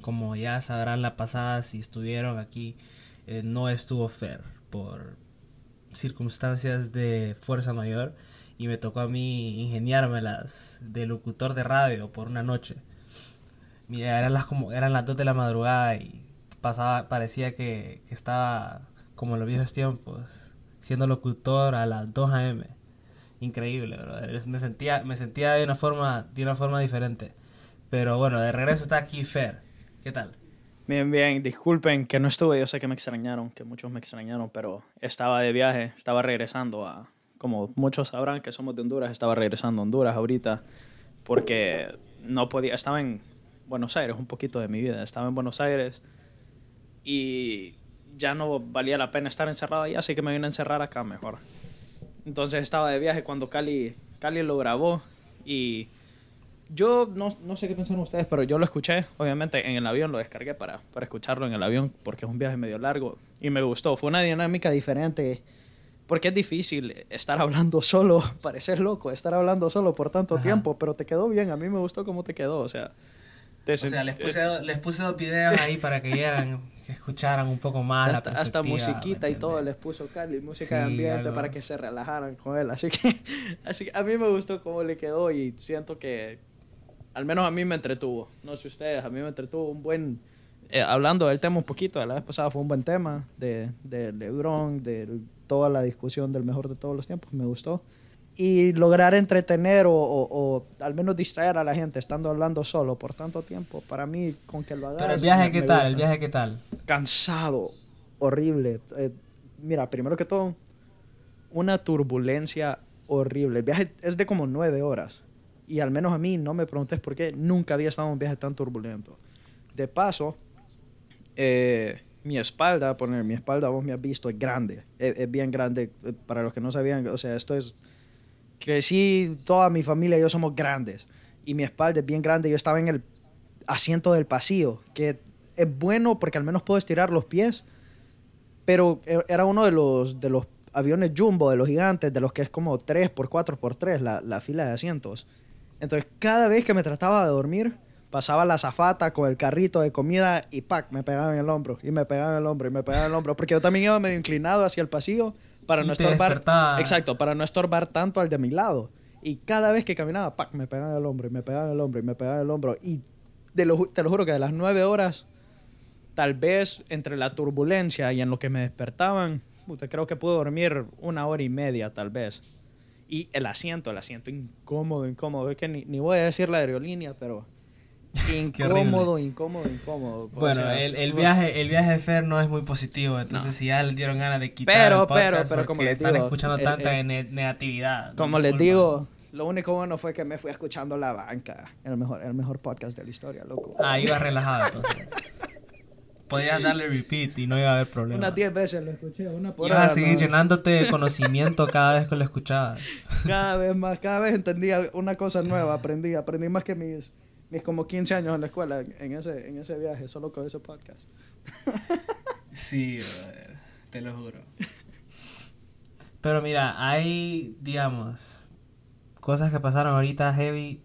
como ya sabrán la pasada si estuvieron aquí, eh, no estuvo fair por circunstancias de fuerza mayor y me tocó a mí ingeniármelas de locutor de radio por una noche. Mira, eran las como eran las 2 de la madrugada y pasaba parecía que, que estaba como en los viejos tiempos, siendo locutor a las 2 a.m. Increíble, brother. Me sentía me sentía de una forma de una forma diferente. Pero bueno, de regreso está aquí Fer. ¿Qué tal? Bien, bien. Disculpen que no estuve. Yo sé que me extrañaron, que muchos me extrañaron, pero estaba de viaje, estaba regresando a, como muchos sabrán que somos de Honduras, estaba regresando a Honduras ahorita porque no podía, estaba en Buenos Aires un poquito de mi vida, estaba en Buenos Aires y ya no valía la pena estar encerrado ahí, así que me vine a encerrar acá mejor. Entonces estaba de viaje cuando Cali, Cali lo grabó y yo no, no sé qué pensaron ustedes, pero yo lo escuché, obviamente en el avión lo descargué para, para escucharlo en el avión porque es un viaje medio largo y me gustó, fue una dinámica diferente porque es difícil estar hablando solo, parecer loco, estar hablando solo por tanto tiempo, pero te quedó bien, a mí me gustó cómo te quedó, o sea... o sea, les puse, les puse dos videos ahí para que vieran, que escucharan un poco más hasta, hasta musiquita y todo les puso Cali, música de ambiente para que se relajaran con él, así que, así que a mí me gustó cómo le quedó y siento que al menos a mí me entretuvo, no sé ustedes, a mí me entretuvo un buen... Eh, hablando del tema un poquito, la vez pasada fue un buen tema de, de LeBron, del toda la discusión del mejor de todos los tiempos, me gustó. Y lograr entretener o, o, al menos distraer a la gente estando hablando solo por tanto tiempo, para mí, con que lo hagas. Pero el viaje, ¿qué tal? ¿El viaje, qué tal? Cansado, horrible. Eh, mira, primero que todo, una turbulencia horrible. El viaje es de como nueve horas. Y al menos a mí, no me preguntes por qué, nunca había estado en un viaje tan turbulento. De paso, eh, mi espalda, poner mi espalda, vos me has visto, es grande, es, bien grande. Eh, para los que no sabían, o sea, esto es. Crecí, toda mi familia y yo somos grandes. Y mi espalda es bien grande. Yo estaba en el asiento del pasillo, que es bueno porque al menos puedo estirar los pies. Pero e, era uno de los, de los aviones jumbo, de los gigantes, de los que es como 3x4x3, la, la fila de asientos. Entonces, cada vez que me trataba de dormir, pasaba la zafata con el carrito de comida y ¡pac! me pegaban en el hombro, y me pegaban en el hombro, y me pegaban en el hombro, porque yo también iba medio inclinado hacia el pasillo para no estorbar. Exacto, para no estorbar tanto al de mi lado. Y cada vez que caminaba, ¡pac! me pegaban en el hombro, y me pegaban en el hombro, y me pegaban en el hombro. Y te lo, te lo juro que de las nueve horas, tal vez entre la turbulencia y en lo que me despertaban, creo que pude dormir una hora y media, tal vez. Y el asiento, el asiento incómodo, incómodo. Es que ni, ni voy a decir la aerolínea, pero Incómodo, incómodo, incómodo. Bueno, el, el, viaje, el viaje de Fer no es muy positivo, entonces si ya le dieron ganas de quitar pero, el podcast pero, pero, como les están escuchando eh, tanta eh, negatividad. Como les digo, lo único bueno fue que me fui escuchando La Banca, el mejor, el mejor podcast de la historia, loco. Ah, iba relajado entonces. Podías darle repeat y no iba a haber problema. Unas 10 veces lo escuché, una por Ibas a seguir llenándote de conocimiento cada vez que lo escuchabas. Cada vez más, cada vez entendía una cosa nueva, aprendí, aprendí más que mis mis como 15 años en la escuela en ese, en ese viaje, solo con ese podcast. sí, te lo juro. Pero mira, hay, digamos, cosas que pasaron ahorita heavy.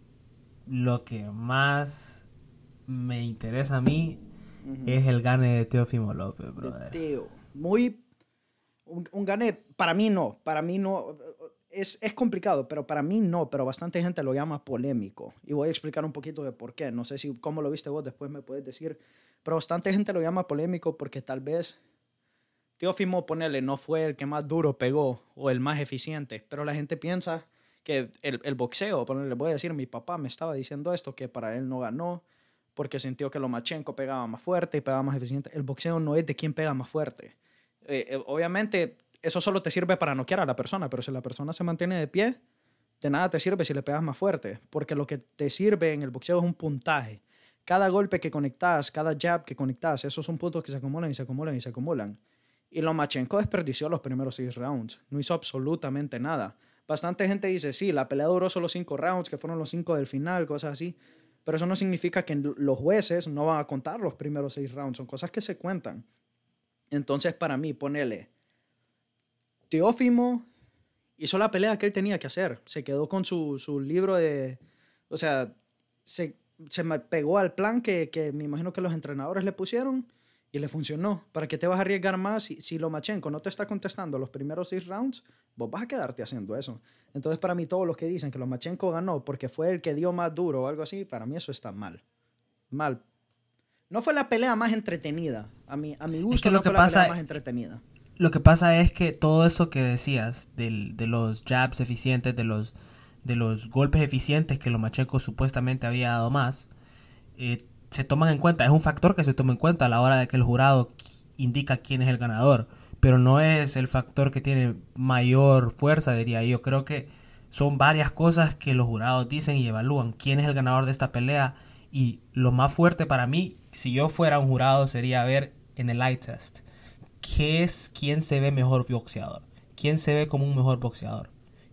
Lo que más me interesa a mí es el gane de Teofimo López, brother. Teo. Muy. Un, un, gane, para mí no. Para mí no es, es, complicado, pero para mí no, pero bastante gente lo llama polémico. Y voy a explicar un poquito de por qué. No sé si cómo lo viste vos, después me puedes decir. Pero bastante gente lo llama polémico porque tal vez Teófimo, ponele, no fue el que más duro pegó o el más eficiente, pero la gente piensa que el, el boxeo, ponele, voy a decir, mi papá me estaba diciendo esto, que para él no ganó porque sintió que Lomachenko pegaba más fuerte y pegaba más eficiente. El boxeo no es de quién pega más fuerte. Eh, eh, obviamente eso solo te sirve para noquear a la persona, pero si la persona se mantiene de pie, de nada te sirve si le pegas más fuerte, porque lo que te sirve en el boxeo es un puntaje. Cada golpe que conectas, cada jab que conectas, esos son puntos que se acumulan y se acumulan y se acumulan. Y Lomachenko desperdició los primeros seis rounds, no hizo absolutamente nada. Bastante gente dice, sí, la pelea duró solo cinco rounds, que fueron los cinco del final, cosas así. Pero eso no significa que los jueces no van a contar los primeros seis rounds, son cosas que se cuentan. Entonces, para mí, ponele, Teófimo hizo la pelea que él tenía que hacer. Se quedó con su, libro de... O sea, se, se me pegó al plan que, que me imagino que los entrenadores le pusieron y le funcionó. ¿Para qué te vas a arriesgar más si, si Lomachenko no te está contestando los primeros seis rounds? Vos vas a quedarte haciendo eso. Entonces, para mí, todos los que dicen que Lomachenko ganó porque fue el que dio más duro o algo así, para mí eso está mal. Mal. No fue la pelea más entretenida. A mi, a mi gusto, Es que lo no que fue la pasa- pelea más entretenida. Lo que pasa es que todo eso que decías del- de los jabs eficientes, de los, de los golpes eficientes que Lomachenko supuestamente había dado más, eh, se toman en cuenta. Es un factor que se toma en cuenta a la hora de que el jurado indica quién es el ganador. Pero no es el factor que tiene mayor fuerza, diría yo. Creo que son varias cosas que los jurados dicen y evalúan. ¿Quién es el ganador de esta pelea? Y lo más fuerte para mí, si yo fuera un jurado, sería ver en el eye test qué es quién se ve mejor boxeador, quién se ve como un mejor boxeador,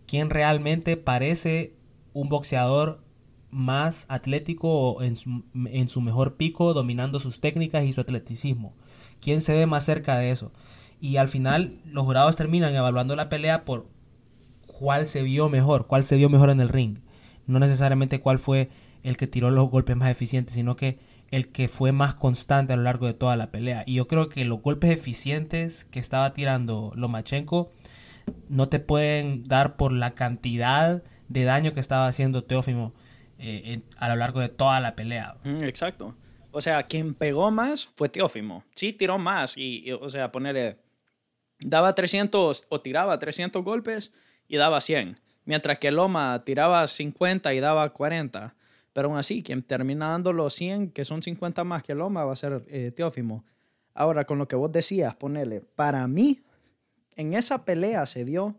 quién realmente parece un boxeador más atlético en su, en su mejor pico, dominando sus técnicas y su atleticismo. ¿Quién se ve más cerca de eso? Y al final los jurados terminan evaluando la pelea por cuál se vio mejor, cuál se vio mejor en el ring. No necesariamente cuál fue el que tiró los golpes más eficientes, sino que el que fue más constante a lo largo de toda la pelea. Y yo creo que los golpes eficientes que estaba tirando Lomachenko no te pueden dar por la cantidad de daño que estaba haciendo Teófimo eh, a lo largo de toda la pelea. Mm, exacto. O sea, quien pegó más fue Teófimo. Sí, tiró más. Y, y, o sea, ponerle. Daba 300 o tiraba 300 golpes y daba 100. Mientras que Loma tiraba 50 y daba 40. Pero aún así, quien termina dando los 100, que son 50 más que Loma, va a ser eh, Teófimo. Ahora, con lo que vos decías, ponele. Para mí, en esa pelea se vio.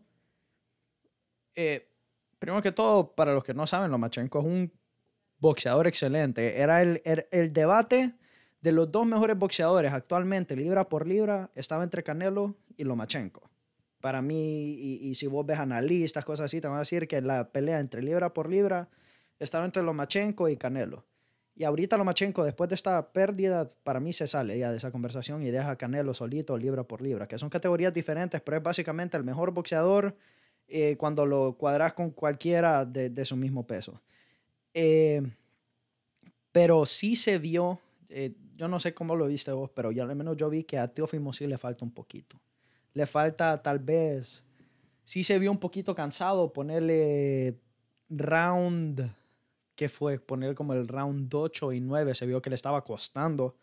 eh, primero que todo, para los que no saben, Lomachenko es un boxeador excelente. Era el, el, el debate de los dos mejores boxeadores actualmente, libra por libra, estaba entre Canelo y Lomachenko. Para mí, y, y si vos ves analistas, cosas así, te van a decir que la pelea entre libra por libra estaba entre Lomachenko y Canelo. Y ahorita Lomachenko, después de esta pérdida, para mí se sale ya de esa conversación y deja a Canelo solito, libra por libra, que son categorías diferentes, pero es básicamente el mejor boxeador eh, cuando lo cuadras con cualquiera de, de su mismo peso. Eh, pero sí se vio, eh, yo no sé cómo lo viste vos, pero ya al menos yo vi que a Teófimo sí le falta un poquito. Le falta tal vez, sí se vio un poquito cansado ponerle round, ¿qué fue? Poner como el round 8 y 9, se vio que le estaba costando,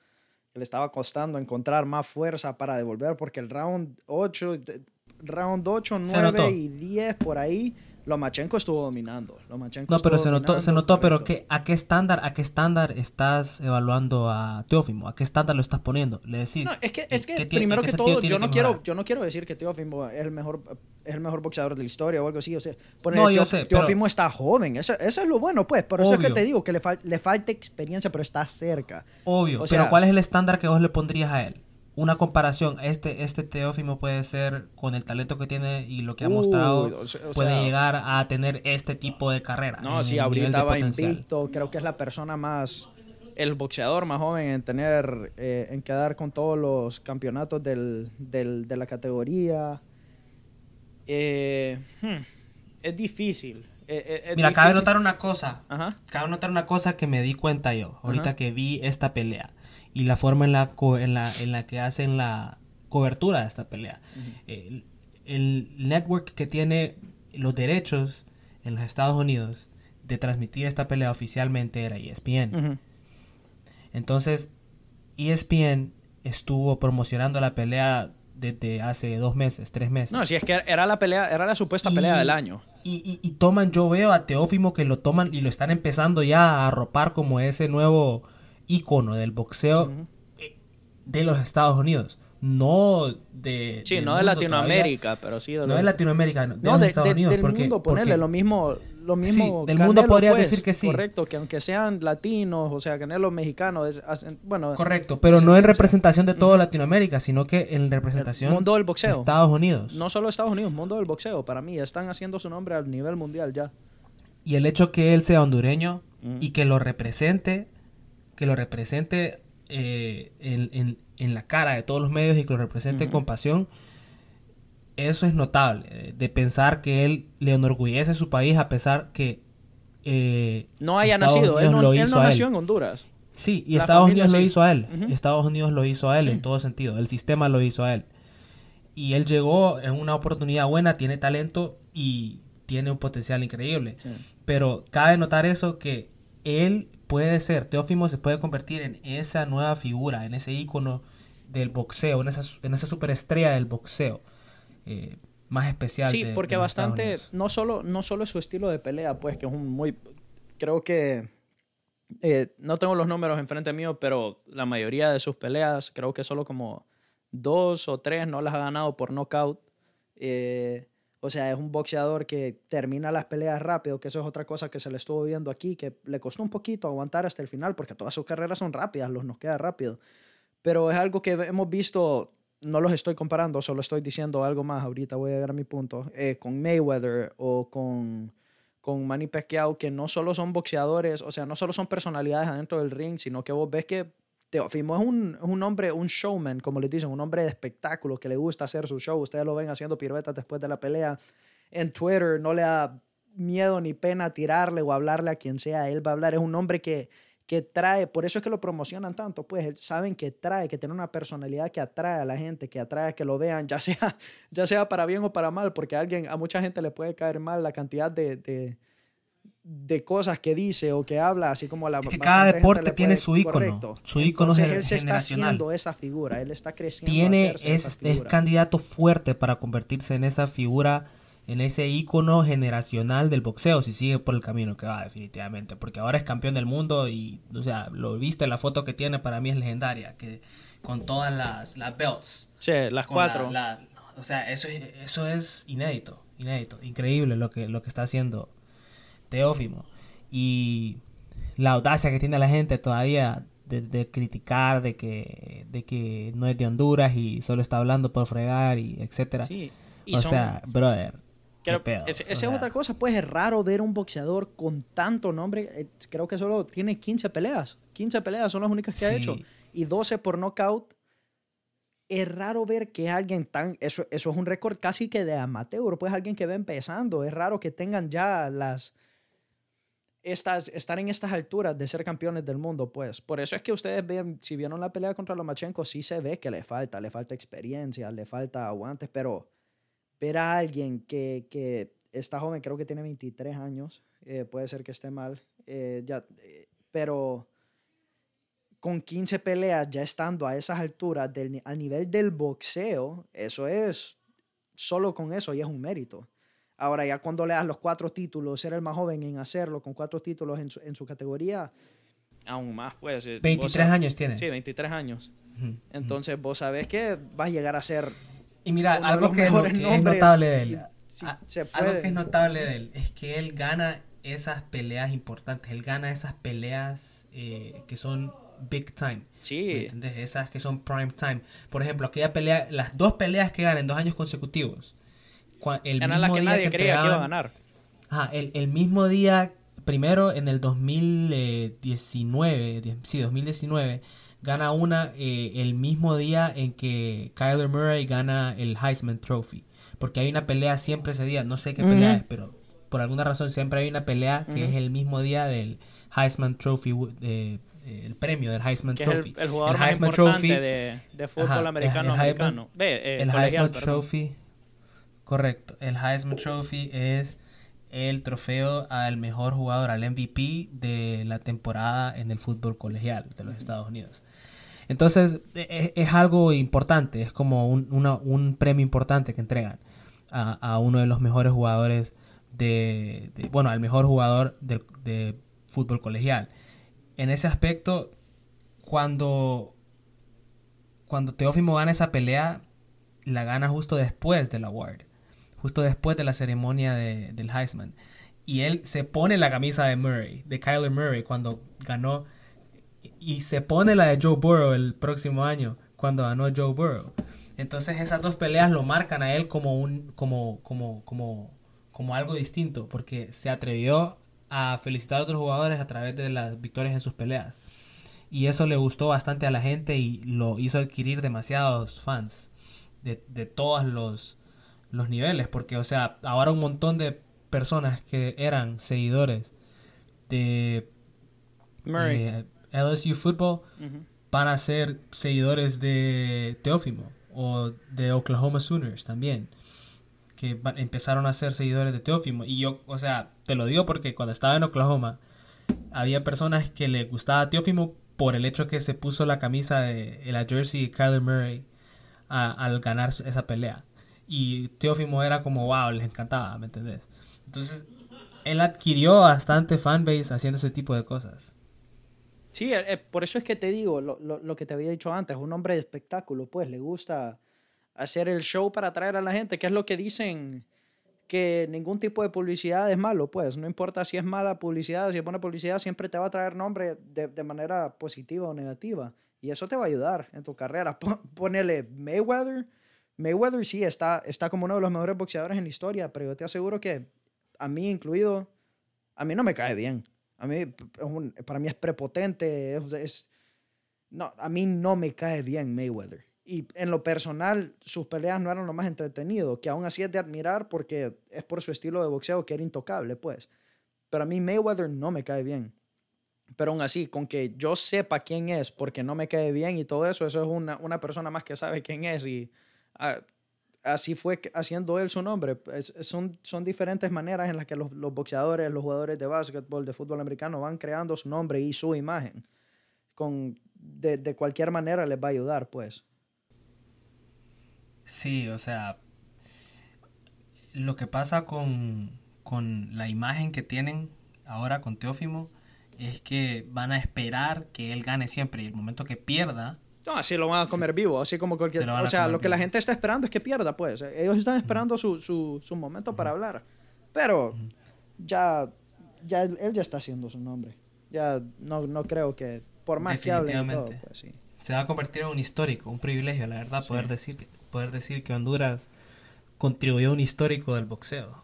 que le estaba costando encontrar más fuerza para devolver, porque el round 8, de- round 8, Se notó. 9 y 10 por ahí, Lomachenko estuvo dominando. Lomachenko No, pero se notó, se notó, pero. ¿qué, ¿a qué estándar, a qué estándar estás evaluando a Teófimo? ¿A qué estándar lo estás poniendo? Le decís. No, es que, es que ¿qué tiene- primero que todo, yo no, que quiero, yo no quiero decir que Teófimo es el mejor, es el mejor boxeador de la historia o algo así. O sea, poner, No, yo Teo- sé, pero- Teófimo está joven. Eso, eso es lo bueno, pues. Por eso es que te digo que le, fal- le falta experiencia, pero está cerca. Obvio, O sea- pero ¿cuál es el estándar que vos le pondrías a él? Una comparación, este, este Teófimo puede ser, con el talento que tiene y lo que ha mostrado, o sea- puede llegar a tener este tipo de carrera. No, sí, ahorita va invicto. Creo que es la persona más, el boxeador más joven en tener, eh, en quedar con todos los campeonatos del, del- de la categoría. Eh, hmm, es difícil. eh, eh, es Mira, cabe difícil. notar una cosa. Ajá. Cabe notar una cosa que me di cuenta yo, ahorita Ajá. que vi esta pelea y la forma en la, co- en la, en la que hacen la cobertura de esta pelea. el, el network que tiene los derechos en los Estados Unidos de transmitir esta pelea oficialmente era ESPN. Entonces, ESPN estuvo promocionando la pelea desde hace dos meses, tres meses. No, si es que era la pelea, era la supuesta Y- pelea del año. Y, y- y toman, yo veo a Teófimo que lo toman y lo están empezando ya a arropar como ese nuevo ícono del boxeo eh, de los Estados Unidos. No de. Sí, no de Latinoamérica, pero sí de los... No de Latinoamérica, no, de No, los de- Estados de- Unidos. del porque, mundo, ponerle porque- lo mismo, lo mismo. del mundo podrías pues, decir que sí. Correcto, que aunque sean latinos, o sea, Canelo mexicano, es- hacen- bueno, Correcto, pero no en representación de toda Latinoamérica, sino que en representación El mundo del boxeo. de Estados Unidos. no solo Estados Unidos, mundo del boxeo, para mí, están haciendo su nombre a nivel mundial ya. Y el hecho que él sea hondureño Mm. y que lo represente, que lo represente eh, en, en- en la cara de todos los medios y que lo represente con pasión, eso es notable. eh, De pensar que él le enorgullece su país a pesar que eh, no haya Estados nacido. Él no, lo él hizo no a él. nació en Honduras. Sí, y Estados Unidos lo hizo a él. Estados Unidos lo hizo a él en todo sentido. El sistema lo hizo a él. Y él llegó en una oportunidad buena, tiene talento y tiene un potencial increíble. Pero cabe notar eso que él puede ser, Teófimo se puede convertir en esa nueva figura, en ese ícono del boxeo, en esa, en esa superestrella del boxeo eh, más especial. Sí, de- porque de bastante, no solo, no solo su estilo de pelea, pues que es un muy, creo que, eh, no tengo los números enfrente mío, pero la mayoría de sus peleas, creo que solo como dos o tres no las ha ganado por knockout. Eh, o sea, es un boxeador que termina las peleas rápido, que eso es otra cosa que se le estuvo viendo aquí, que le costó un poquito aguantar hasta el final, porque todas sus carreras son rápidas, los nos queda rápido. Pero es algo que hemos visto, no los estoy comparando, solo estoy diciendo algo más, ahorita voy a llegar a mi punto, eh, con Mayweather o con, con Manny Pacquiao, que no solo son boxeadores, o sea, no solo son personalidades adentro del ring, sino que vos ves que Teofimo es un, un hombre, un showman, como les dicen, un hombre de espectáculo que le gusta hacer su show. Ustedes lo ven haciendo piruetas después de la pelea en Twitter, no le da miedo ni pena tirarle o hablarle a quien sea. Él va a hablar, es un hombre que, que trae, por eso es que lo promocionan tanto, pues saben que trae, que tiene una personalidad que atrae a la gente, que atrae a que lo vean, ya sea, ya sea para bien o para mal, porque a alguien, a mucha gente le puede caer mal la cantidad de, de cosas que dice o que habla, así como a la Es que cada deporte tiene su ícono. correcto. Su ícono Entonces, gener- él se está haciendo esa figura, él está creciendo. tiene es, es candidato fuerte para convertirse en esa figura, en ese ícono generacional del boxeo, si sigue por el camino que va, definitivamente. Porque ahora es campeón del mundo y, o sea, lo viste, la foto que tiene para mí es legendaria, que con todas las, las belts. Sí, las con la- cuatro. la- o sea, eso es, eso es inédito, inédito, increíble lo que, lo que está haciendo Teófimo. Y la audacia que tiene la gente todavía de, de criticar de que, de que no es de Honduras y solo está hablando por fregar y etcétera. Sí. Y o son- sea, brother, Creo- pedo, ese- esa sea, es otra cosa, pues es raro ver un boxeador con tanto nombre. eh, Creo que solo tiene 15 peleas. 15 peleas son las únicas que ha hecho. Y 12 por knockout. Es raro ver que alguien tan... Eso, eso es un récord casi que de amateur, pues alguien que va empezando. Es raro que tengan ya las... Estas, estar en estas alturas de ser campeones del mundo, pues. Por eso es que ustedes ven, si vieron la pelea contra Lomachenko, sí se ve que le falta, le falta experiencia, le falta aguantes, pero ver a alguien que, que está joven, creo que tiene 23 años, eh, puede ser que esté mal, eh, ya, eh, pero con 15 peleas ya estando a esas alturas del, al nivel del boxeo, eso es, solo con eso ya es un mérito. Ahora ya cuando le das los cuatro títulos, ser el más joven en hacerlo, con cuatro títulos en su, en su categoría, aún más pues. eh, vos 23 sabes- años tiene. Sí, 23 años. Entonces vos sabés que vas a llegar a ser Y mira, uno de algo los que, es, mejores que es nombres, notable de él. si- si se algo que es notable de él es que él gana esas peleas importantes. Él gana esas peleas eh, que son big time. ¿Me Sí, entiendes? Esas que son prime time. Por ejemplo, aquella pelea, las dos peleas que gana en dos años consecutivos. El eran las mismo que día nadie creía que iba a ganar. Ajá, el, el mismo día, primero en el 2019, die- sí, 2019, gana una eh, el mismo día en que Kyler Murray gana el Heisman Trophy. Porque hay una pelea siempre ese día, no sé qué pelea es, pero por alguna razón siempre hay una pelea que es el mismo día del Heisman Trophy, eh, el premio del Heisman Que es Trophy. el, el jugador El más Heisman importante Trophy- de, de fútbol Ajá, americano el americano. Ve, eh, el colegial, Heisman perdón. Trophy, correcto. El Heisman Trophy es el trofeo al mejor jugador, al MVP de la temporada en el fútbol colegial de los Estados Unidos. Entonces, e- e- es, algo importante, es como un, un premio importante que entregan a, a uno de los mejores jugadores de, bueno, al mejor jugador de fútbol colegial. En ese aspecto, cuando, cuando Teófimo gana esa pelea, la gana justo después del award, justo después de la ceremonia de- del Heisman. Y él se pone la camisa de Murray, de Kyler Murray, cuando ganó. Y se pone la de Joe Burrow el próximo año, cuando ganó Joe Burrow. Entonces esas dos peleas lo marcan a él como un, como, como, como, como algo distinto, porque se atrevió a felicitar a otros jugadores a través de las victorias en sus peleas. Y eso le gustó bastante a la gente y lo hizo adquirir demasiados fans de, de todos los, los niveles. Porque, o sea, ahora un montón de personas que eran seguidores de LSU Football van a ser seguidores de Teófimo o de Oklahoma Sooners también que empezaron a ser seguidores de Teófimo y yo, o sea, te lo digo porque cuando estaba en Oklahoma había personas que le gustaba Teófimo por el hecho que se puso la camisa de la jersey de Kyler Murray al ganar esa pelea. Y Teófimo era como, wow, les encantaba, ¿me entendés? Entonces, él adquirió bastante fanbase haciendo ese tipo de cosas. Sí, eh, eh, por eso es que te digo lo, lo, lo, que te había dicho antes, un hombre de espectáculo, pues le gusta hacer el show para atraer a la gente, que es lo que dicen que ningún tipo de publicidad es malo, pues no importa si es mala publicidad, si es buena publicidad, siempre te va a traer nombre de, de manera positiva o negativa. Y eso te va a ayudar en tu carrera. Ponele Mayweather. Mayweather sí está, está como uno de los mejores boxeadores en la historia, pero yo te aseguro que a mí incluido, a mí no me cae bien. A mí, para mí es prepotente. Es, no, a mí no me cae bien Mayweather. Y en lo personal, sus peleas no eran lo más entretenido, que aún así es de admirar porque es por su estilo de boxeo que era intocable, pues. Pero a mí Mayweather no me cae bien. Pero aún así, con que yo sepa quién es porque no me cae bien y todo eso, eso es una, una persona más que sabe quién es y así fue haciendo él su nombre. son, son diferentes maneras en las que los, los, boxeadores, los jugadores de básquetbol, de fútbol americano van creando su nombre y su imagen. Con, de, de cualquier manera les va a ayudar, pues. Sí, o sea, lo que pasa con, con la imagen que tienen ahora con Teófimo es que van a esperar que él gane siempre y el momento que pierda... No, así lo van a comer vivo, así como cualquier... O sea, lo que la gente está esperando es que pierda, pues. Ellos están esperando su, su, su, momento para hablar. Pero ya, ya él ya está haciendo su nombre. Ya no, no creo que, por más que hable todo, pues sí. Se va a convertir en un histórico, un privilegio, la verdad, poder decir que poder decir que Honduras contribuyó a un histórico del boxeo.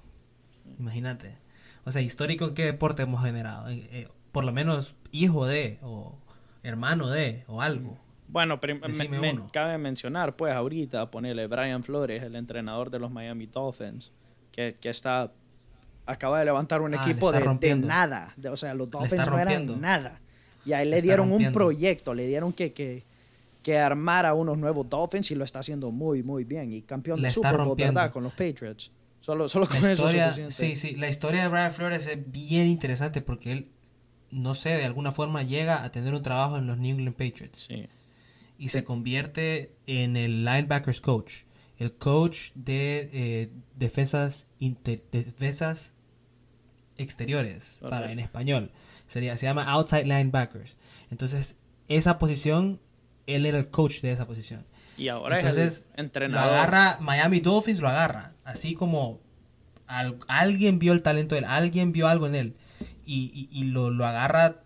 Imagínate. O sea, histórico en qué deporte hemos generado. Eh, por lo menos hijo de, o hermano de, o algo. Bueno, me, cabe mencionar, pues, ahorita, ponerle Brian Flores, el entrenador de los Miami Dolphins, que, que está acaba de levantar un ah, equipo de, de, nada. o sea, los Dolphins no eran nada. Y ahí le, dieron un proyecto, le dieron que, que, que armara unos nuevos Dolphins y lo está haciendo muy, muy bien. Y campeón de Super Bowl, ¿verdad? Con los Patriots. Solo, solo con eso Sí, sí. La historia de Brian Flores es bien interesante porque él, no sé, de alguna forma llega a tener un trabajo en los New England Patriots. Sí. Y se convierte en el linebackers coach. El coach de eh, defensas, defensas exteriores, para, en español. Sería, se llama outside linebackers. Entonces, esa posición él era el coach de esa posición. Y ahora Entonces, es el entrenador. Lo agarra Miami Dolphins, lo agarra. Así como alguien vio el talento de él, alguien vio algo en él. Y, lo, lo, agarra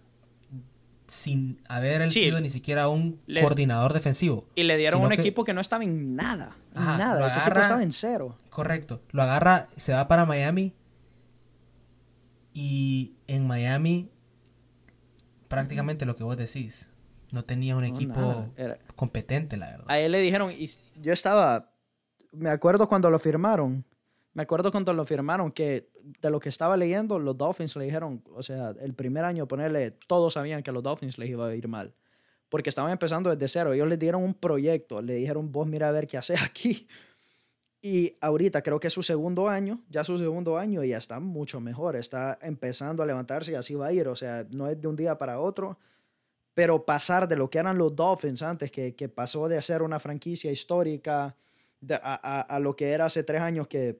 sin haber sido ni siquiera un coordinador defensivo. Y le dieron un equipo que no estaba en nada. En nada. Ese equipo estaba en cero. Correcto. Lo agarra, se va para Miami. Y en Miami, prácticamente lo que vos decís no tenía un equipo competente, la verdad. A él le dijeron, y yo estaba, me acuerdo cuando lo firmaron, me acuerdo cuando lo firmaron que de lo que estaba leyendo, los Dolphins le dijeron, o sea, el primer año ponerle, todos sabían que a los Dolphins les iba a ir mal, porque estaban empezando desde cero. Ellos les dieron un proyecto, le dijeron, vos mira a ver qué haces aquí. Y ahorita creo que es su segundo año, ya su segundo año y ya está mucho mejor, está empezando a levantarse y así va a ir, o sea, no es de un día para otro pero pasar de lo que eran los Dolphins antes, que, que pasó de ser una franquicia histórica a, a, lo que era hace tres años que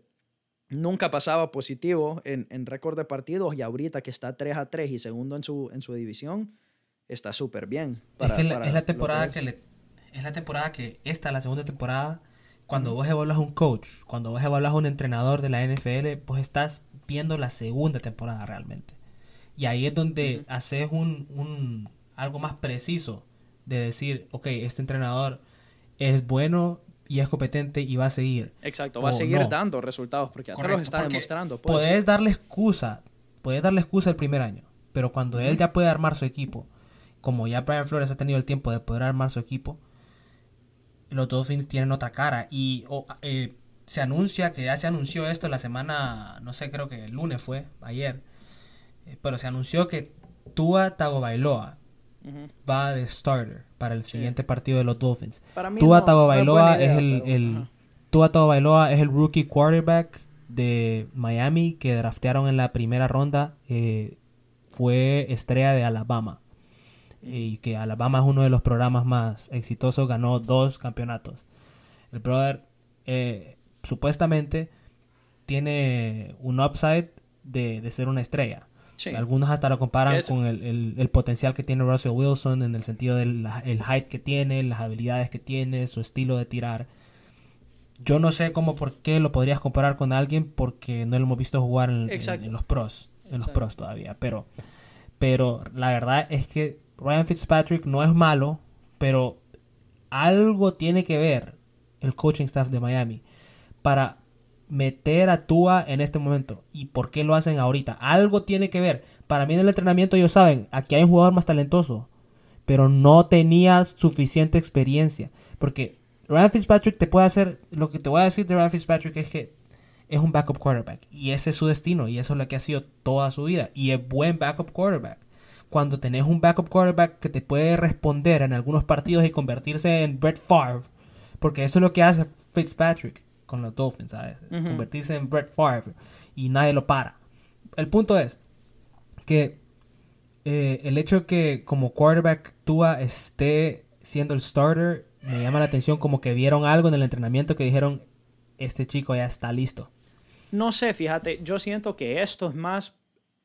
nunca pasaba positivo en, en récord de partidos y ahorita que está 3 a 3 y segundo en su, en su división, está súper bien. es, la, temporada que, le, es la temporada que esta, la segunda temporada, cuando vos evaluas un coach, cuando vos evaluas un entrenador de la NFL, pues estás viendo la segunda temporada realmente. Y ahí es donde haces un, un algo más preciso de decir, ok, este entrenador es bueno y es competente y va a seguir. Exacto, va a seguir dando resultados porque acá los está demostrando. Pues. Puedes darle excusa, puedes darle excusa el primer año, pero cuando él ya puede armar su equipo, como ya Brian Flores ha tenido el tiempo de poder armar su equipo, los Dolphins tienen otra cara y eh, se anuncia que ya se anunció esto la semana, no sé, creo que el lunes fue, ayer, Eh, Pero se anunció que Tua Tagovailoa va de starter para el siguiente partido de los Dolphins. Para mí Tua no- Tagovailoa no es el, pero, el- ajá. Tua Tagovailoa es el rookie quarterback de Miami que draftearon en la primera ronda. eh, fue estrella de Alabama. Y que Alabama es uno de los programas más exitosos. Ganó dos campeonatos. El brother eh, supuestamente tiene un upside de, de ser una estrella. Sí. Algunos hasta lo comparan con el, el- el potencial que tiene Russell Wilson en el sentido del el height que tiene, las habilidades que tiene, su estilo de tirar. Yo no sé cómo, por qué lo podrías comparar con alguien porque no lo hemos visto jugar en, en- Exacto. en los pros, en los pros todavía. Pero, pero la verdad es que Ryan Fitzpatrick no es malo, pero algo tiene que ver el coaching staff de Miami para meter a Tua en este momento. ¿Y por qué lo hacen ahorita? Algo tiene que ver. Para mí en el entrenamiento ellos saben, aquí hay un jugador más talentoso, pero no tenía suficiente experiencia. Porque Ryan Fitzpatrick te puede hacer, lo que te voy a decir de Ryan Fitzpatrick es que es un backup quarterback. Y ese es su destino. Y eso es lo que ha sido toda su vida. Y es buen backup quarterback. Cuando tenés un backup quarterback que te puede responder en algunos partidos y convertirse en Brett Favre. Porque eso es lo que hace Fitzpatrick con los Dolphins a veces. Convertirse en Brett Favre. Y nadie lo para. El punto es que eh, el hecho que como quarterback Tua esté siendo el starter me llama la atención como que vieron algo en el entrenamiento que dijeron este chico ya está listo. No sé, fíjate, yo siento que esto es más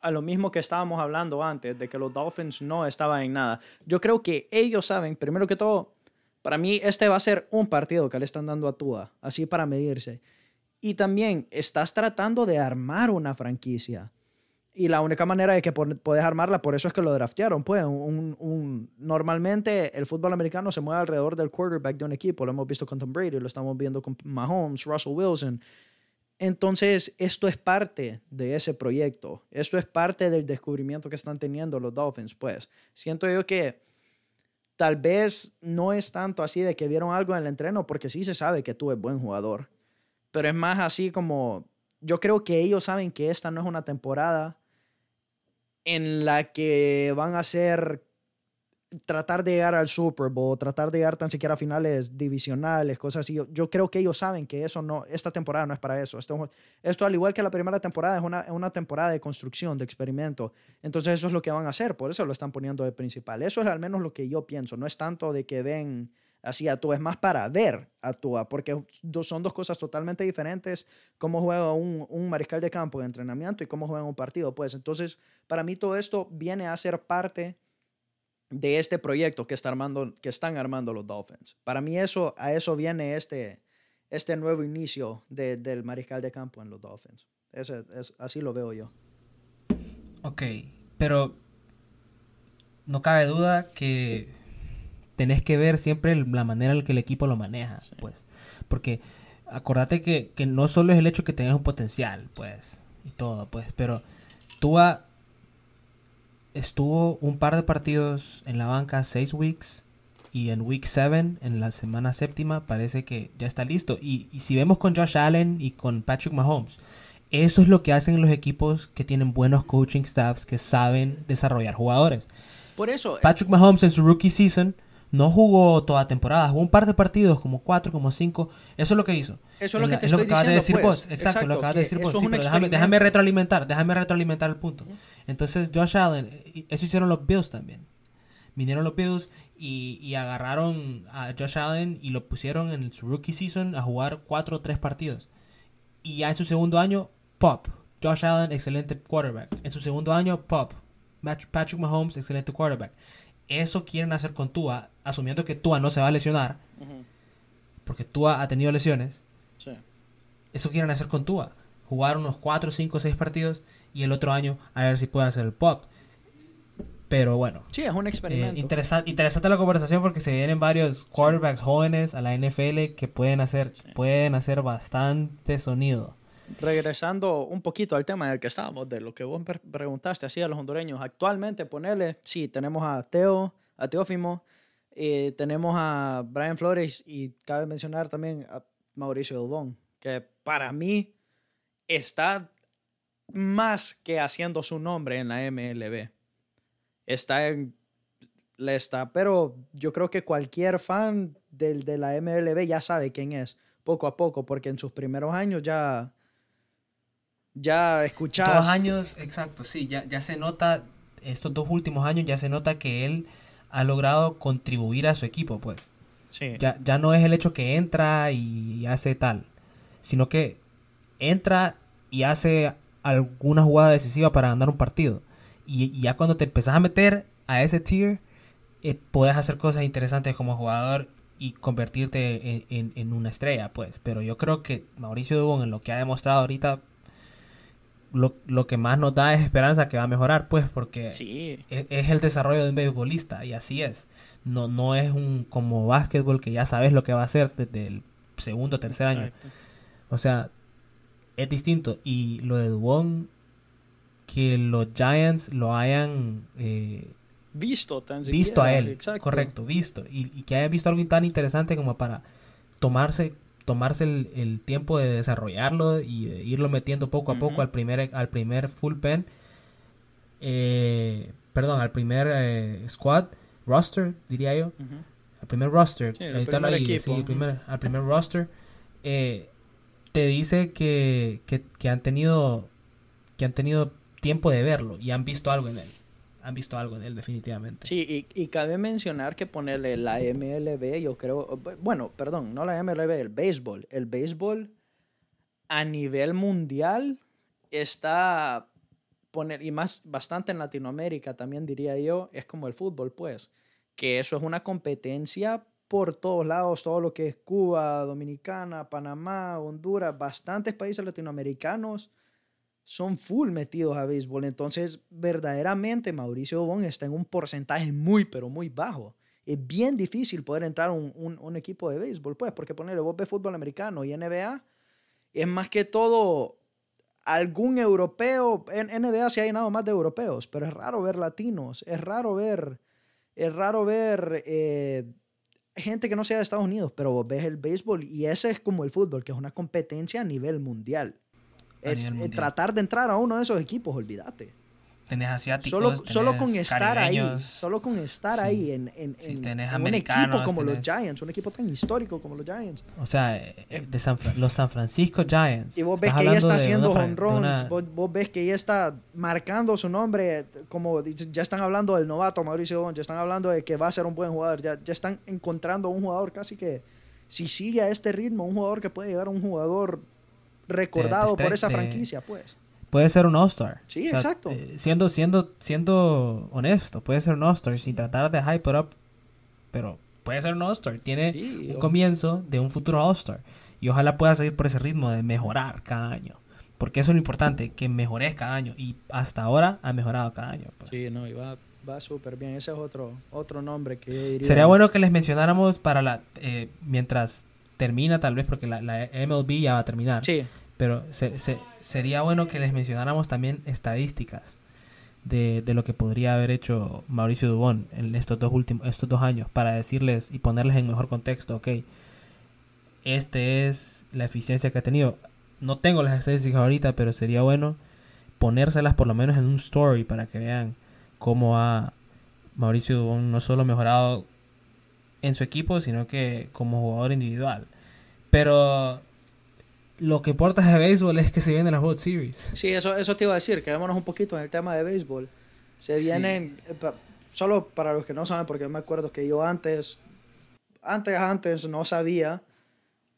a lo mismo que estábamos hablando antes, de que los Dolphins no estaban en nada. Yo creo que ellos saben, primero que todo, para mí este va a ser un partido que le están dando a Tua, así para medirse. Y también estás tratando de armar una franquicia. Y la única manera de que puedes armarla, por eso es que lo draftearon. Pues, un, un- normalmente el fútbol americano se mueve alrededor del quarterback de un equipo. Lo hemos visto con Tom Brady, lo estamos viendo con Mahomes, Russell Wilson. Entonces, esto es parte de ese proyecto. Esto es parte del descubrimiento que están teniendo los Dolphins, pues. Siento yo que tal vez no es tanto así de que vieron algo en el entreno, porque sí se sabe que tú eres buen jugador. Pero es más así como, yo creo que ellos saben que esta no es una temporada en la que van a ser tratar de llegar al Super Bowl, tratar de llegar tan siquiera a finales divisionales, cosas así. Yo, creo que ellos saben que eso no, esta temporada no es para eso. Esto, esto al igual que la primera temporada, es una, una temporada de construcción, de experimento. Entonces eso es lo que van a hacer, por eso lo están poniendo de principal. Eso es al menos lo que yo pienso. No es tanto de que ven así a Tua, es más para ver a Tua, porque son dos cosas totalmente diferentes, cómo juega un, un mariscal de campo de entrenamiento y cómo juega un partido. Pues entonces, para mí todo esto viene a ser parte de este proyecto que, está armando, que están armando los Dolphins. Para mí eso, a eso viene este, este nuevo inicio de- del mariscal de campo en los Dolphins. Ese- es- así lo veo yo. Ok, pero no cabe duda que tenés que ver siempre la manera en que el equipo lo maneja, pues. Porque acordate que, que no solo es el hecho que tengas un potencial, pues, y todo, pues, pero Tua estuvo un par de partidos en la banca, seis weeks, y en week 7, en la semana séptima, parece que ya está listo. Y, y si vemos con Josh Allen y con Patrick Mahomes, eso es lo que hacen los equipos que tienen buenos coaching staffs que saben desarrollar jugadores. Por eso, Patrick Mahomes en su rookie season no jugó toda temporada, jugó un par de partidos, como cuatro, como cinco. Eso es lo que hizo. Eso es lo que te es lo que estoy acabas de decir diciendo, vos. pues. Exacto, lo acabas de decir vos. Sí, pero déjame, déjame retroalimentar, déjame retroalimentar el punto. Entonces, Josh Allen, y- eso hicieron los Bills también. Vinieron los Bills y, y agarraron a Josh Allen y lo pusieron en su rookie season a jugar cuatro o tres partidos. Y ya en su segundo año, pop. Josh Allen, excelente quarterback. En su segundo año, pop. Patrick Mahomes, excelente quarterback. Eso quieren hacer con Tua, asumiendo que Tua no se va a lesionar, porque Tua ha tenido lesiones. sí. Eso quieren hacer con Tua. Jugar unos 4, 5, 6 partidos y el otro año a ver si puede hacer el pop. Pero bueno, Sí, es un eh, experimento. interesa- interesante la conversación porque se vienen varios quarterbacks jóvenes a la NFL que pueden hacer, pueden hacer bastante sonido. Regresando un poquito al tema del que estábamos, de lo que vos pre- preguntaste así a los hondureños. Actualmente, ponerle, sí, tenemos a Teo, a Teófimo, eh, tenemos a Brian Flores y cabe mencionar también a Mauricio Dubón, que para mí está más que haciendo su nombre en la MLB. Está en, le está, pero yo creo que cualquier fan del, de la MLB ya sabe quién es, poco a poco, porque en sus primeros años ya, ya escuchas. Dos años, exacto, sí, ya, ya se nota, estos dos últimos años ya se nota que él ha logrado contribuir a su equipo, pues. Sí. Ya, ya no es el hecho que entra y hace tal, sino que entra y hace alguna jugada decisiva para ganar un partido. Y, y ya cuando te empezás a meter a ese tier, eh, puedes hacer cosas interesantes como jugador y convertirte en, en- en una estrella, pues. Pero yo creo que Mauricio Dubón, en lo que ha demostrado ahorita, lo, lo que más nos da es esperanza que va a mejorar, pues, porque Sí. es, es el desarrollo de un beisbolista y así es. No, no es un como básquetbol que ya sabes lo que va a hacer desde el segundo o tercer año. O sea, es distinto. Y lo de Dubón, que los Giants lo hayan eh, Visto tan visto a él, exacto. correcto, visto. Y, y que haya visto algo tan interesante como para tomarse tomarse el, el tiempo de desarrollarlo y de irlo metiendo poco a poco al primer al primer full pen eh, perdón al primer eh, squad roster diría yo al primer roster, Sí, el editarlo primer ahí, equipo, sí, el ujú. primer, al primer roster, eh, te dice que, que, que han tenido que han tenido tiempo de verlo y han visto algo en él. Han visto algo en él definitivamente. Sí, y, y cabe mencionar que ponerle la MLB, yo creo, bueno, perdón, no la MLB, el béisbol. El béisbol a nivel mundial está poner y más bastante en Latinoamérica también diría yo, es como el fútbol, pues, que eso es una competencia por todos lados, todo lo que es Cuba, Dominicana, Panamá, Honduras, bastantes países latinoamericanos son full metidos a béisbol. Entonces, verdaderamente Mauricio Dubón está en un porcentaje muy, pero muy bajo. Es bien difícil poder entrar a un, un- equipo de béisbol, pues, porque ponerle vos ves fútbol americano y NBA, es más que todo algún europeo. En NBA sí hay nada más de europeos, pero es raro ver latinos, es raro ver, es raro ver eh, gente que no sea de Estados Unidos, pero vos ves el béisbol y ese es como el fútbol, que es una competencia a nivel mundial. Es, eh, tratar de entrar a uno de esos equipos, olvídate. Tenés asiáticos, Solo, tenés solo con estar ahí, solo con estar Sí. ahí en, en, Sí, en- tenés en un equipo como los Giants, un equipo tan histórico como los Giants. O sea, eh, eh, de San Fra- los San Francisco Giants. Y vos ves que ella está haciendo runs, una- vos, vos ves que ella está marcando su nombre, como ya están hablando del novato Mauricio Don, ya están hablando de que va a ser un buen jugador, ya, ya están encontrando un jugador casi que, si sigue a este ritmo, un jugador que puede llegar a un jugador recordado por esa franquicia, pues. Puede ser un All-Star. Sí, exacto. eh, siendo, siendo, siendo honesto, puede ser un All-Star sin tratar de hype it up. Pero puede ser un All-Star. Tiene Sí, un o- comienzo de un futuro All-Star. Y ojalá pueda seguir por ese ritmo de mejorar cada año. Porque eso es lo importante, que mejores cada año. Y hasta ahora ha mejorado cada año. pues. Sí, no, y va, va súper bien. Ese es otro, otro nombre que yo diría. Sería bueno que les mencionáramos para la eh, mientras termina tal vez porque la, la MLB ya va a terminar. Sí, Pero se- se- sería bueno que les mencionáramos también estadísticas de, de lo que podría haber hecho Mauricio Dubón en estos dos últimos estos dos años para decirles y ponerles en mejor contexto, ok, este es la eficiencia que ha tenido. No tengo las estadísticas ahorita, pero sería bueno ponérselas por lo menos en un story para que vean cómo ha Mauricio Dubón no solo mejorado en su equipo, sino que como jugador individual. Pero lo que importa de béisbol es que se vienen las World Series. sí, eso, eso te iba a decir. Quedémonos un poquito en el tema de béisbol. Se Sí. vienen, eh, solo para los que no saben, porque yo me acuerdo que yo antes, antes, antes no sabía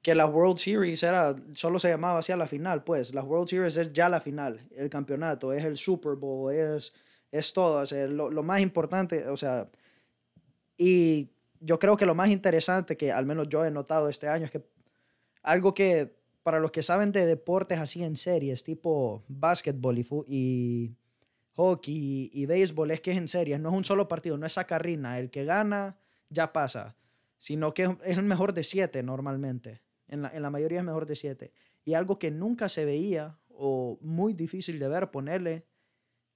que la World Series era, solo se llamaba así a la final, pues. La World Series es ya la final, el campeonato, es el Super Bowl, es, es todo. o sea, lo, lo más importante, o sea, y yo creo que lo más interesante que al menos yo he notado este año es que algo que para los que saben de deportes así en series, tipo básquetbol y, y hockey y, y béisbol, es que es en series, no es un solo partido, no es sacarrina, el que gana ya pasa, sino que es el mejor de siete normalmente, en la, en la mayoría es mejor de siete. Y algo que nunca se veía o muy difícil de ver, ponerle,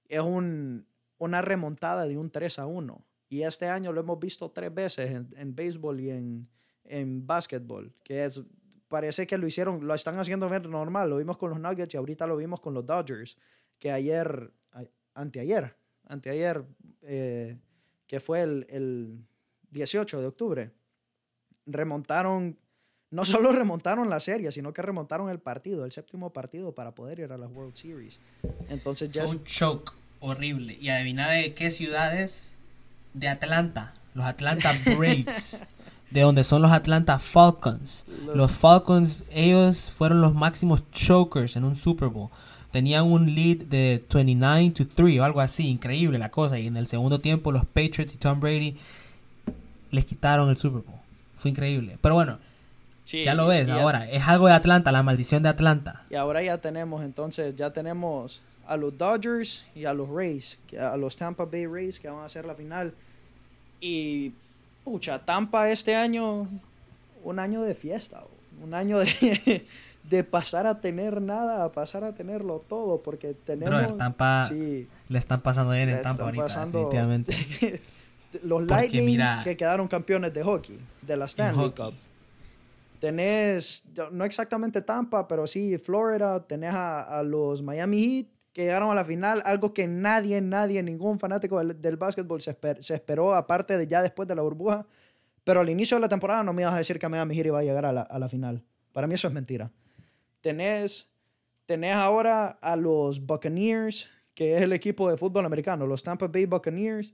es un, una remontada de un 3 a 1. Y este año lo hemos visto tres veces en, en béisbol y en, en básquetbol, que es, parece que lo hicieron, lo están haciendo ver normal, lo vimos con los Nuggets y ahorita lo vimos con los Dodgers, que ayer, anteayer, anteayer, eh, que fue el, el 18 de octubre, remontaron no solo remontaron la serie, sino que remontaron el partido, el séptimo partido para poder ir a la World Series. Entonces ya Fue un choke horrible. Y adivina de qué ciudades? De Atlanta. Los Atlanta Braves. de donde son los Atlanta Falcons. Los Falcons, ellos fueron los máximos chokers en un Super Bowl. Tenían un lead de 29 to 3 o algo así. Increíble la cosa. Y en el segundo tiempo los Patriots y Tom Brady les quitaron el Super Bowl. Fue increíble. Pero bueno, ya lo ves ahora. Es algo de Atlanta, la maldición de Atlanta. Y ahora ya tenemos, entonces, ya tenemos a los Dodgers y a los Rays, a los Tampa Bay Rays que van a hacer la final. Y, pucha, Tampa este año, un año de fiesta, un año de, de pasar a tener nada a pasar a tenerlo todo, porque tenemos... Tampa le están pasando bien en Tampa ahorita, definitivamente. los Lightning que quedaron campeones de hockey, de la Stanley Cup tenés, no exactamente Tampa, pero sí Florida, tenés a, los Miami Heat que llegaron a la final, algo que nadie, nadie, ningún fanático del, del básquetbol se, esperó, aparte de ya después de la burbuja. Pero al inicio de la temporada no me ibas a decir que Miami Heat iba a llegar a la, final. Para mí eso es mentira. Tenés, tenés ahora a los Buccaneers, que es el equipo de fútbol americano, los Tampa Bay Buccaneers,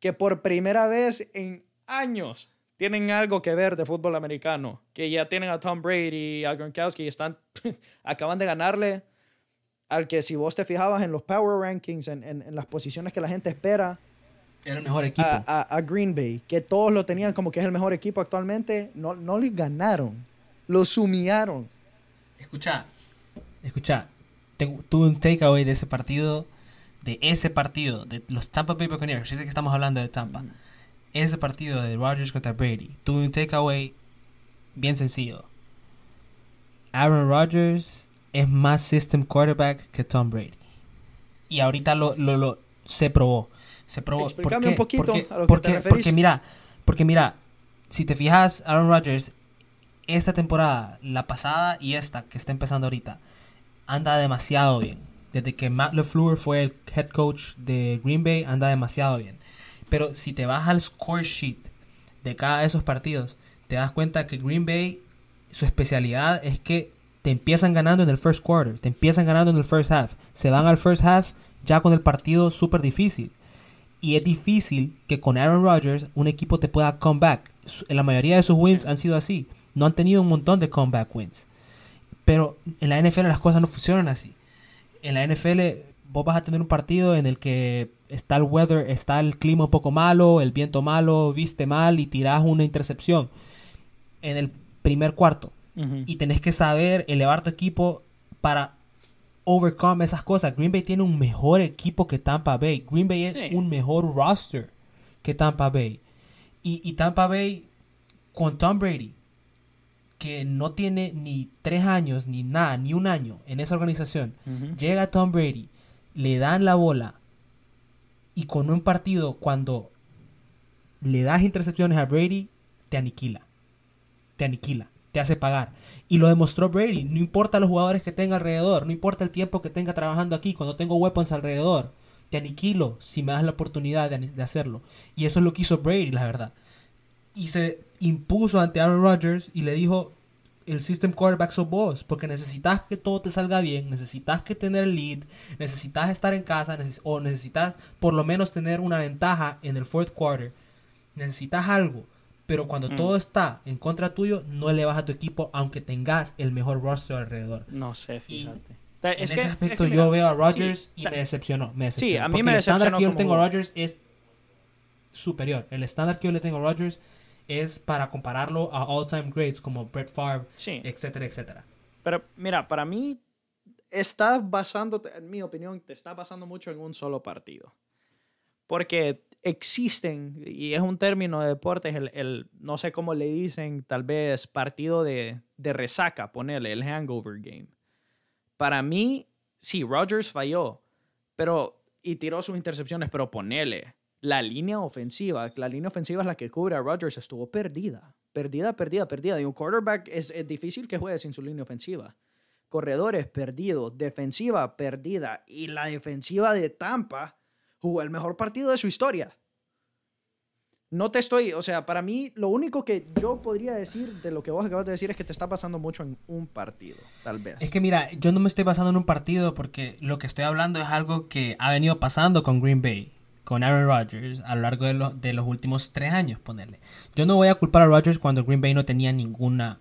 que por primera vez en años tienen algo que ver de fútbol americano, que ya tienen a Tom Brady a Gronkowski están, acaban de ganarle al que si vos te fijabas en los power rankings, en, en, las posiciones que la gente espera, era el mejor equipo. A, a, Green Bay, que todos lo tenían como que es el mejor equipo actualmente, no, no les ganaron, los humillaron. Escucha, escucha, tuve un takeaway de ese partido, de ese partido, de los Tampa Bay Buccaneers, sé que estamos hablando de Tampa ese partido de Rodgers contra Brady tuve un takeaway bien sencillo. Aaron Rodgers es más system quarterback que Tom Brady. Y ahorita lo, lo, lo se probó. Se probó. Explícame un poquito porque, a lo porque, que te porque mira, porque mira, si te fijas, Aaron Rodgers, esta temporada, la pasada y esta que está empezando ahorita, anda demasiado bien. Desde que Matt LeFleur fue el head coach de Green Bay, anda demasiado bien. Pero si te vas al score sheet de cada de esos partidos, te das cuenta que Green Bay, su especialidad es que te empiezan ganando en el first quarter, te empiezan ganando en el first half, se van al first half ya con el partido súper difícil. Y es difícil que con Aaron Rodgers un equipo te pueda comeback. La mayoría de sus wins han sido así. No han tenido un montón de comeback wins. Pero en la NFL las cosas no funcionan así. En la NFL vos vas a tener un partido en el que está el weather, está el clima un poco malo, el viento malo, viste mal y tirás una intercepción en el primer cuarto. Y tenés que saber elevar tu equipo para overcome esas cosas. Green Bay tiene un mejor equipo que Tampa Bay. Green Bay es un mejor roster que Tampa Bay. Y, Tampa Bay con Tom Brady, que no tiene ni tres años, ni nada, ni un año en esa organización, llega Tom Brady le dan la bola y con un partido cuando le das intercepciones a Brady, te aniquila. Te aniquila. Te hace pagar. Y lo demostró Brady. No importa los jugadores que tenga alrededor. No importa el tiempo que tenga trabajando aquí. Cuando tengo weapons alrededor. Te aniquilo si me das la oportunidad de, hacerlo. Y eso es lo que hizo Brady, la verdad. Y se impuso ante Aaron Rodgers y le dijo, el system quarterback sos vos, porque necesitas que todo te salga bien, necesitas que tener lead, necesitas estar en casa, o necesitas por lo menos tener una ventaja en el fourth quarter, necesitas algo, pero cuando mm. todo está en contra tuyo, no le vas a tu equipo aunque tengas el mejor roster alrededor. No sé, fíjate. en ese aspecto yo veo a Rodgers y me decepcionó, me Sí, a mí me decepcionó. El estándar que yo tengo a Rodgers es superior. El estándar que yo le tengo a Rodgers es para compararlo a all-time greats como Brett Favre, etcétera, etcétera. Pero mira, para mí está basando, en mi opinión, te está basando mucho en un solo partido. Porque existen, y es un término de deportes, el, el no sé cómo le dicen, tal vez partido de, de resaca, ponerle el hangover game. Para mí, sí, Rodgers falló, pero y tiró sus intercepciones, pero ponele la línea ofensiva, la línea ofensiva es la que cubre a Rodgers, estuvo perdida. Perdida, perdida, perdida. Y un quarterback es, difícil que juegue sin su línea ofensiva. corredores perdidos, defensiva perdida y la defensiva de Tampa jugó el mejor partido de su historia. No te estoy, o sea, para mí lo único que yo podría decir de lo que vos acabas de decir es que te está pasando mucho en un partido, tal vez. Es que mira, yo no me estoy basando en un partido porque lo que estoy hablando es algo que ha venido pasando con Green Bay, con Aaron Rodgers a lo largo de, de los últimos tres años, ponerle. Yo no voy a culpar a Rodgers cuando Green Bay no tenía ninguna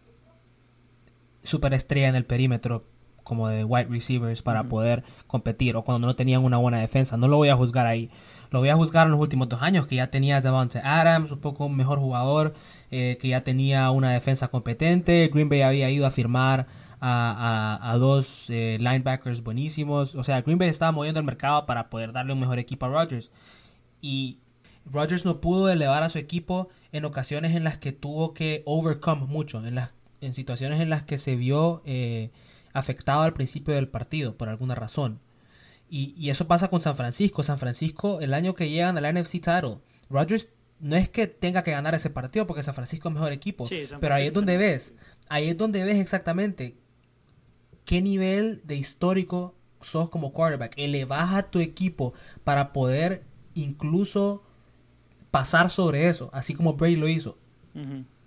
superestrella en el perímetro como de wide receivers para poder competir o cuando no tenían una buena defensa. No lo voy a juzgar ahí. Lo voy a juzgar en los últimos dos años, que ya tenía Davante Adams, un poco mejor jugador, eh, que ya tenía una defensa competente. Green Bay había ido a firmar a, dos eh, linebackers buenísimos. O sea, Green Bay estaba moviendo el mercado para poder darle un mejor equipo a Rodgers. Y Rodgers no pudo elevar a su equipo en ocasiones en las que tuvo que overcome mucho, en, las, en situaciones en las que se vio eh, afectado al principio del partido por alguna razón. Y, eso pasa con San Francisco. San Francisco, el año que llegan al NFC title, Rodgers no es que tenga que ganar ese partido porque San Francisco es mejor equipo. pero ahí es donde ves, ahí es donde ves exactamente qué nivel de histórico sos como quarterback. Elevas a tu equipo para poder incluso pasar sobre eso, así como Brady lo hizo.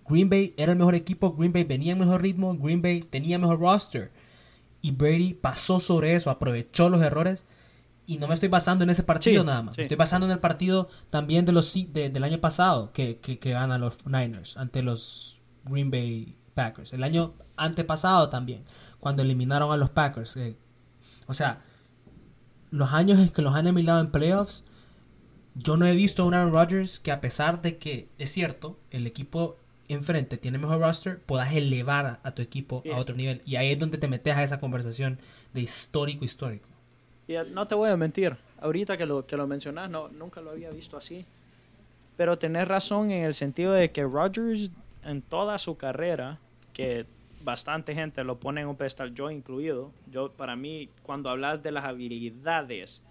Green Bay era el mejor equipo, Green Bay venía en mejor ritmo, Green Bay tenía mejor roster. Y Brady pasó sobre eso, aprovechó los errores y no me estoy basando en ese partido nada más. estoy basando en el partido también de los del año pasado que, que, ganan los Niners ante los Green Bay Packers. El año antepasado también, cuando eliminaron a los Packers. Eh, o sea, los años en que los han eliminado en playoffs, yo no he visto a un Aaron Rodgers que a pesar de que es cierto, el equipo enfrente tiene mejor roster, puedas elevar a, tu equipo a otro nivel. Y ahí es donde te metes a esa conversación de histórico histórico. Eh, no te voy a mentir, ahorita que lo, que lo mencionas, no, nunca lo había visto así. Pero tenés razón en el sentido de que Rodgers en toda su carrera, que bastante gente lo pone en un pedestal, yo incluido, yo para mí cuando hablas de las habilidades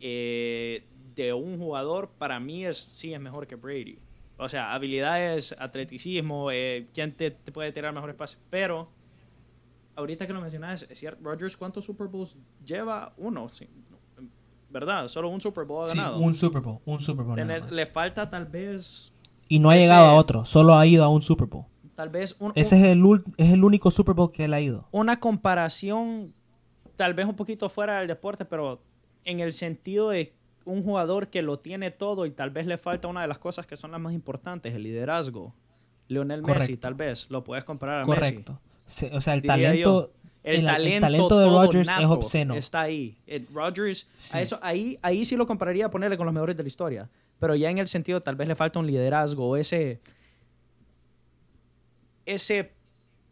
eh, de un jugador, para mí es, sí es mejor que Brady. O sea, habilidades, atleticismo, eh, quién te, te, puede tirar mejores pases, pero ahorita que lo mencionas, es cierto, Rodgers, ¿cuántos Super Bowls lleva? Uno, ¿verdad? Solo un Super Bowl ha ganado. Sí, un Super Bowl, un Super Bowl. le falta tal vez... Y no ha llegado a otro, solo ha ido a un Super Bowl. Tal vez un, Ese es, el, es el único Super Bowl que él ha ido. Una comparación, tal vez un poquito fuera del deporte, pero en el sentido de un jugador que lo tiene todo y tal vez le falta una de las cosas que son las más importantes, el liderazgo. Lionel Messi, tal vez, lo puedes comparar a Correcto o sea, el talento, el, talento, de Rodgers es obsceno. Está ahí. Rodgers, eso, ahí, ahí sí lo compararía a ponerle con los mejores de la historia. Pero ya en el sentido, tal vez le falta un liderazgo, ese, ese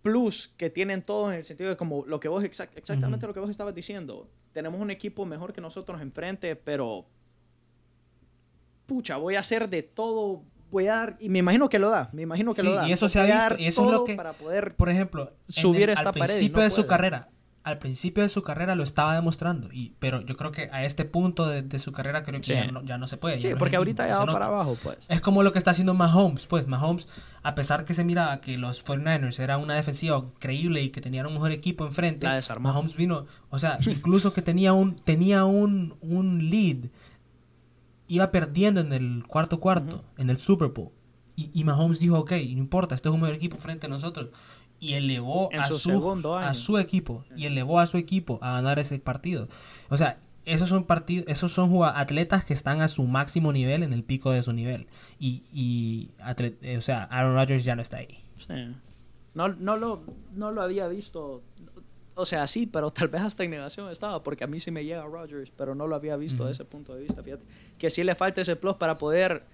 plus que tienen todos en el sentido de como lo que vos, exactamente lo que vos estabas diciendo. Tenemos un equipo mejor que nosotros enfrente, pero pucha, voy a hacer de todo voy a dar, y me imagino que lo da, me imagino que lo da. Y eso se ha visto, y eso es lo que, para poder por ejemplo, subir esta al principio de su carrera, al principio de su carrera lo estaba demostrando, y, pero yo creo que a este punto de, su carrera creo que ya, no, se puede. Sí, porque ahorita ya va para abajo, pues. Es como lo que está haciendo Mahomes, pues Mahomes, a pesar que se miraba que los 49ers eran una defensiva creíble y que tenían un mejor equipo enfrente, Mahomes vino, o sea, incluso que tenía un, tenía un, un lead iba perdiendo en el cuarto cuarto, en el Super Bowl. Y, y, Mahomes dijo, ok, no importa, este es un mejor equipo frente a nosotros. Y elevó a su, a su equipo. Y elevó a su equipo a ganar ese partido. O sea, esos son partidos, esos son atletas que están a su máximo nivel, en el pico de su nivel. Y, y eh, o sea, Aaron Rodgers ya no está ahí. No, no, lo, no lo había visto o sea, sí, pero tal vez hasta en negación estaba, porque a mí sí me llega Rodgers, pero no lo había visto desde ese punto de vista. Fíjate, que sí le falta ese plus para poder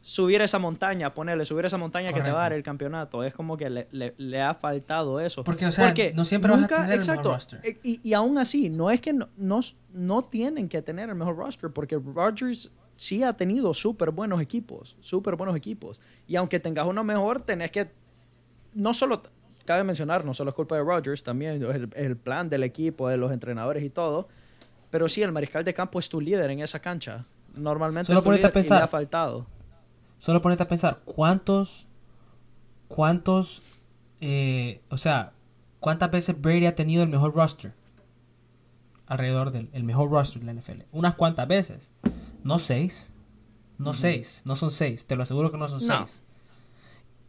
subir esa montaña, ponerle, subir esa montaña que te va a dar el campeonato. Es como que le, le, ha faltado eso. Porque, o sea, no siempre vas a tener exacto, el mejor roster. Eh, y, y, aún así, no es que no, no, no, tienen que tener el mejor roster, porque Rodgers sí ha tenido súper buenos equipos, súper buenos equipos. Y aunque tengas uno mejor, tenés que no solo cabe mencionar, no solo es culpa de Rodgers, también el, el plan del equipo, de los entrenadores y todo. Pero sí, el mariscal de campo es tu líder en esa cancha. Normalmente solo es tu a pensar, ha faltado. Solo ponete a pensar, ¿cuántos, cuántos, eh, o sea, ¿cuántas veces Brady ha tenido el mejor roster? Alrededor del el mejor roster de la NFL. Unas cuantas veces. No seis. No seis. No son seis. Te lo aseguro que no son No. seis.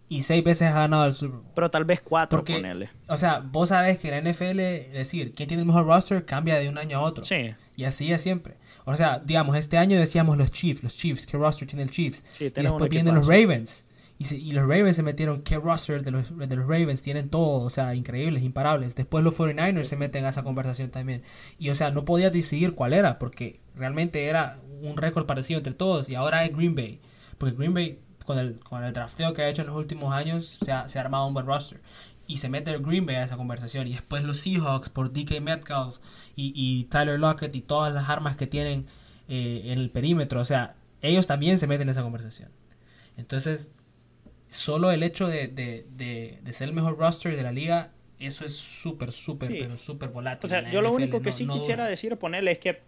Y seis veces ha ganado el Super Bowl. Pero tal vez cuatro, Porque, ponele. o sea, vos sabés que la NFL, es decir, quién tiene el mejor roster cambia de un año a otro. Sí, Y así es siempre. O sea, digamos, este año decíamos los Chiefs, los Chiefs, ¿qué roster tiene el Chiefs? sí, Y después vienen los. Ravens. Y, se- y los Ravens se metieron, ¿qué roster de los, de los Ravens? Tienen todo, o sea, increíbles, imparables. Después los 49ers se meten a esa conversación también. Y, o sea, no podías decidir cuál era, porque realmente era un récord parecido entre todos. Y ahora es Green Bay. Porque Green Bay, con el, con el drafteo que ha hecho en los últimos años, se ha, se ha armado un buen roster. Y se mete el Green Bay a esa conversación. Y después los Seahawks por DK Metcalf y, y Tyler Lockett y todas las armas que tienen eh, en el perímetro. O sea, ellos también se meten en esa conversación. Entonces, solo el hecho de, de, de, de ser el mejor roster de la liga, eso es súper, súper, Sí. pero súper volátil. O sea, yo lo NFL, único que no- sí no quisiera dura. decir, ponerle, es que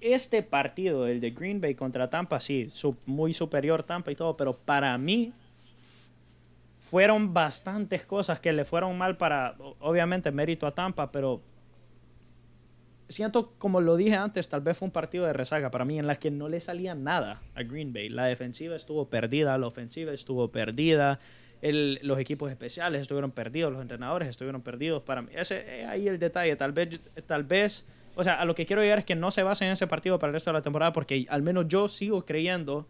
este partido, el de Green Bay contra Tampa, sí, muy superior Tampa y todo, pero para mí fueron bastantes cosas que le fueron mal para, obviamente, mérito a Tampa, pero siento, como lo dije antes, tal vez fue un partido de resaca para mí en la que no le salía nada a Green Bay. La defensiva estuvo perdida, la ofensiva estuvo perdida, los equipos especiales estuvieron perdidos, los entrenadores estuvieron perdidos. Para mí, ese es ahí el detalle. Tal vez, tal vez, o sea, a lo que quiero llegar es que no se base en ese partido para el resto de la temporada, porque al menos yo sigo creyendo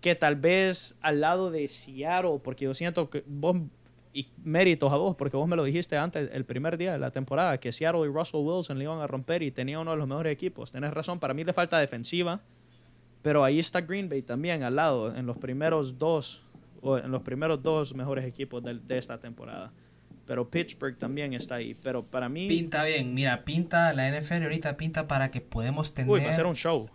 que tal vez al lado de Seattle, porque yo siento que vos, y méritos a vos, porque vos me lo dijiste antes, el primer día de la temporada, que Seattle y Russell Wilson le iban a romper y tenía uno de los mejores equipos. Tenés razón, para mí le falta defensiva, pero ahí está Green Bay también al lado, en los primeros dos, o en los primeros dos mejores equipos de esta temporada. Pero Pittsburgh también está ahí. Pero para mí, Pinta bien, mira, pinta la NFL ahorita pinta para que podemos tener uy, va a ser un show.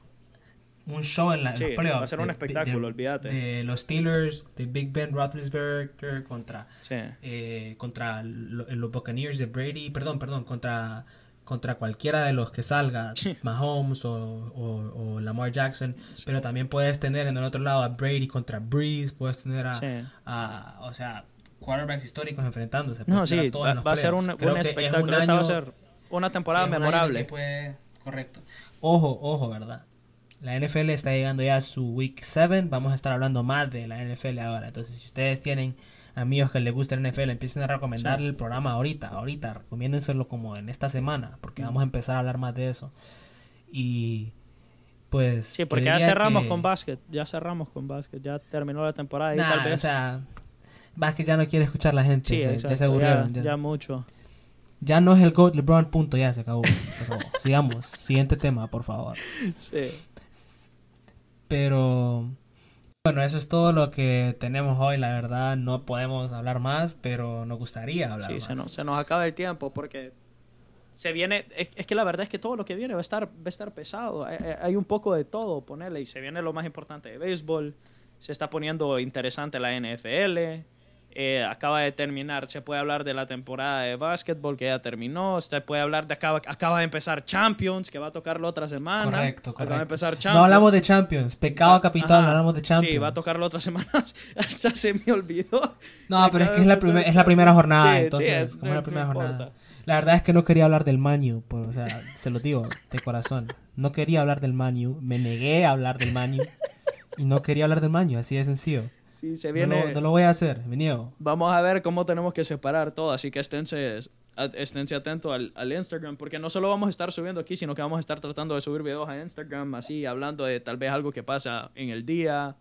un show en, la, Sí, va a ser un espectáculo, de- olvídate. De los Steelers, de Big Ben Roethlisberger contra Sí. eh, contra lo- los Buccaneers de Brady, perdón, perdón, contra contra cualquiera de los que salga, Sí. Mahomes o, o- o Lamar Jackson, pero también puedes tener en el otro lado a Brady contra Breeze, puedes tener a, Sí. a- o sea, quarterbacks históricos enfrentándose. No, puedes tener sí, va, a ser un, un es Esta va a ser una temporada Sí, un memorable. puede- correcto. Ojo, ojo, ¿verdad? La NFL está llegando ya a su Week 7. Vamos a estar hablando más de la NFL ahora. Entonces, si ustedes tienen amigos que les gusta la NFL, empiecen a recomendarle Sí. el programa ahorita. Ahorita, recomiéndenselo como en esta semana. Porque vamos a empezar a hablar más de eso. Y pues. Sí, porque ya cerramos que- con básquet. Ya cerramos con básquet. Ya terminó la temporada y Nah, tal vez. O sea, Vázquez ya no quiere escuchar la gente. sí, se- ya se aburrieron. ya, ya. ya mucho. Ya no es el GOAT LeBron, punto. Ya se acabó. Se acabó. Sigamos. Siguiente tema, por favor. Sí. Pero bueno, eso es todo lo que tenemos hoy. La verdad, no podemos hablar más, pero nos gustaría hablar Sí, más. se nos, se nos acaba el tiempo porque se viene. Es, es que la verdad es que todo lo que viene va a estar, va a estar pesado. Hay, hay- hay un poco de todo, ponerle. Y se viene lo más importante de béisbol. Se está poniendo interesante la NFL. Eh, acaba de terminar, se puede hablar de la temporada de básquetbol que ya terminó. Se puede hablar de acaba, acaba de empezar Champions, que va a tocar la otra semana. Correcto, Acaba de correcto. empezar Champions. No hablamos de Champions. Pecado capital, no hablamos de Champions. Sí, va a tocar la otra semana. Hasta se me olvidó. No, pero es que es la, primer- es la primera jornada, entonces, como la primera jornada. La verdad es que no quería hablar del Manu, por, o sea, se lo digo de corazón. No quería hablar del Manu, me negué a hablar del Manu y no quería hablar del Manu, así de sencillo. Sí, se No viene. lo, no lo voy a hacer, me niego. Vamos a ver cómo tenemos que separar todo, así que esténse, esténse atentos al, al Instagram, porque no solo vamos a estar subiendo aquí, sino que vamos a estar tratando de subir videos a Instagram, así hablando de tal vez algo que pasa en el día,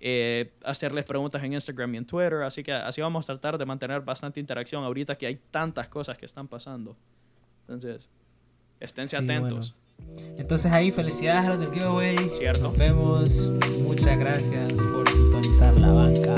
eh, hacerles preguntas en Instagram y en Twitter, así que así vamos a tratar de mantener bastante interacción ahorita que hay tantas cosas que están pasando. Entonces, esténse Sí, atentos. Entonces ahí, felicidades a los del giveaway. Cierto. Nos vemos. Muchas gracias por actualizar la banca.